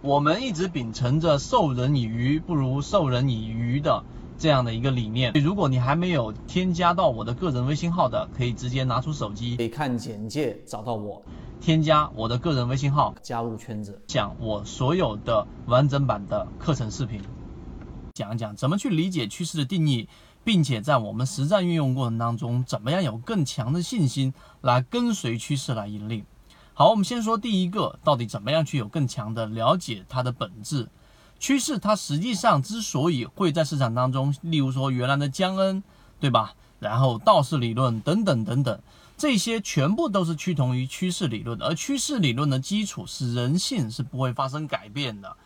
我们一直秉承着授人以鱼不如授人以渔的这样的一个理念。如果你还没有添加到我的个人微信号的，可以直接拿出手机，可以看简介找到我，添加我的个人微信号，加入圈子，讲我所有的完整版的课程视频，讲一讲怎么去理解趋势的定义，并且在我们实战运用过程当中，怎么样有更强的信心来跟随趋势来盈利。好，我们先说第一个，到底怎么样去有更强的了解它的本质趋势？它实际上之所以会在市场当中，例如说原来的江恩，对吧？然后道氏理论等等等等，这些全部都是趋同于趋势理论，而趋势理论的基础是人性是不会发生改变的，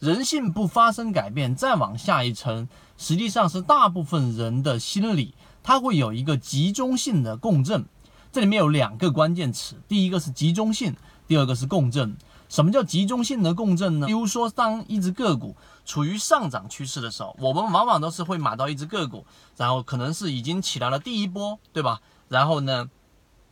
人性不发生改变，再往下一层，实际上是大部分人的心理，它会有一个集中性的共振。这里面有两个关键词，第一个是集中性，第二个是共振。什么叫集中性的共振呢？比如说，当一只个股处于上涨趋势的时候，我们往往都是会买到一只个股，然后可能是已经起来了第一波，对吧？然后呢，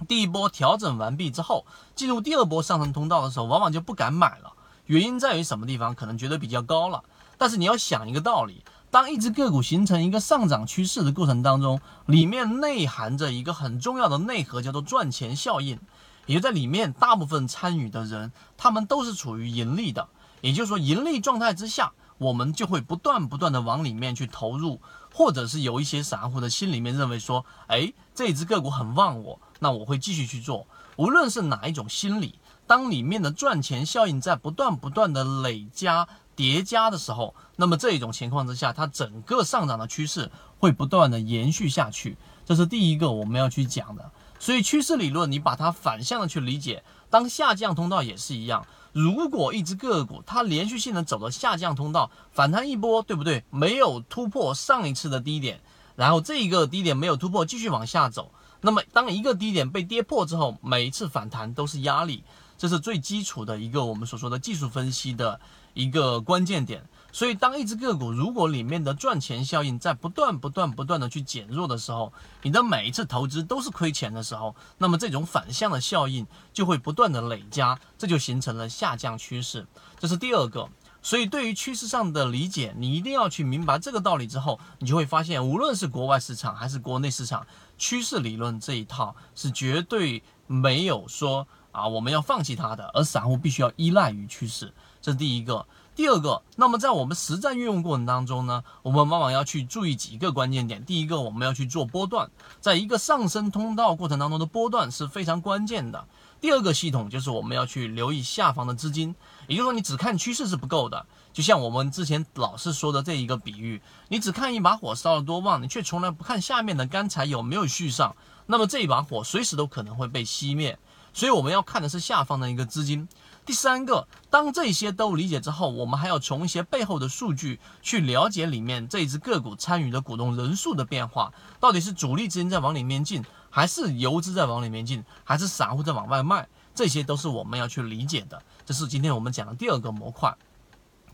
第一波调整完毕之后，进入第二波上升通道的时候，往往就不敢买了。原因在于什么地方？可能觉得比较高了。但是你要想一个道理。当一只个股形成一个上涨趋势的过程当中，里面内含着一个很重要的内核，叫做赚钱效应。也就在里面，大部分参与的人，他们都是处于盈利的。也就是说，盈利状态之下，我们就会不断不断的往里面去投入，或者是有一些散户的心里面认为说，哎，这只个股很旺我，那我会继续去做。无论是哪一种心理，当里面的赚钱效应在不断不断的累加。叠加的时候，那么这一种情况之下，它整个上涨的趋势会不断的延续下去，这是第一个我们要去讲的。所以趋势理论，你把它反向的去理解，当下降通道也是一样。如果一只个股它连续性的走了下降通道，反弹一波，对不对？没有突破上一次的低点，然后这一个低点没有突破，继续往下走。那么当一个低点被跌破之后，每一次反弹都是压力，这是最基础的一个我们所说的技术分析的。一个关键点，所以当一只个股如果里面的赚钱效应在不断不断不断的去减弱的时候，你的每一次投资都是亏钱的时候，那么这种反向的效应就会不断的累加，这就形成了下降趋势。这是第二个。所以对于趋势上的理解，你一定要去明白这个道理之后，你就会发现，无论是国外市场还是国内市场，趋势理论这一套是绝对没有说啊我们要放弃它的，而散户必须要依赖于趋势。这是第一个，第二个，那么在我们实战运用过程当中呢，我们往往要去注意几个关键点。第一个，我们要去做波段，在一个上升通道过程当中的波段是非常关键的。第二个系统就是我们要去留意下方的资金，也就是说你只看趋势是不够的。就像我们之前老是说的这一个比喻，你只看一把火烧得多旺，你却从来不看下面的干柴有没有续上，那么这一把火随时都可能会被熄灭。所以我们要看的是下方的一个资金。第三个，当这些都理解之后，我们还要从一些背后的数据去了解里面这一只个股参与的股东人数的变化，到底是主力资金在往里面进，还是游资在往里面进，还是散户在往外卖，这些都是我们要去理解的。这是今天我们讲的第二个模块。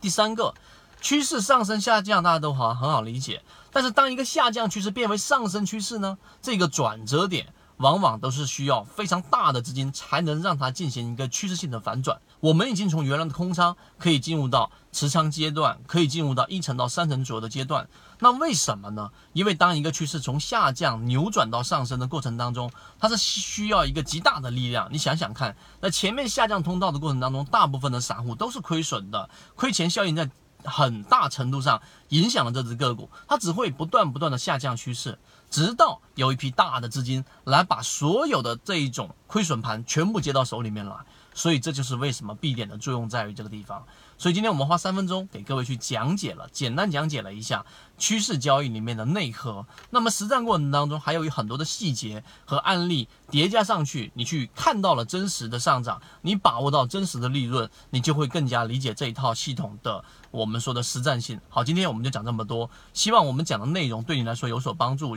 第三个，趋势上升下降，大家都好很好理解。但是当一个下降趋势变为上升趋势呢？这个转折点。往往都是需要非常大的资金才能让它进行一个趋势性的反转。我们已经从原来的空仓可以进入到持仓阶段，可以进入到一成到三成左右的阶段。那为什么呢？因为当一个趋势从下降扭转到上升的过程当中，它是需要一个极大的力量。你想想看，在前面下降通道的过程当中，大部分的散户都是亏损的，亏钱效应在。很大程度上影响了这只个股，它只会不断不断的下降趋势，直到有一批大的资金来把所有的这一种亏损盘全部接到手里面来。所以这就是为什么 B 点的作用在于这个地方。所以今天我们花三分钟给各位去讲解了，简单讲解了一下趋势交易里面的内核。那么实战过程当中还有很多的细节和案例叠加上去，你去看到了真实的上涨，你把握到真实的利润，你就会更加理解这一套系统的我们说的实战性。好，今天我们就讲这么多，希望我们讲的内容对你来说有所帮助。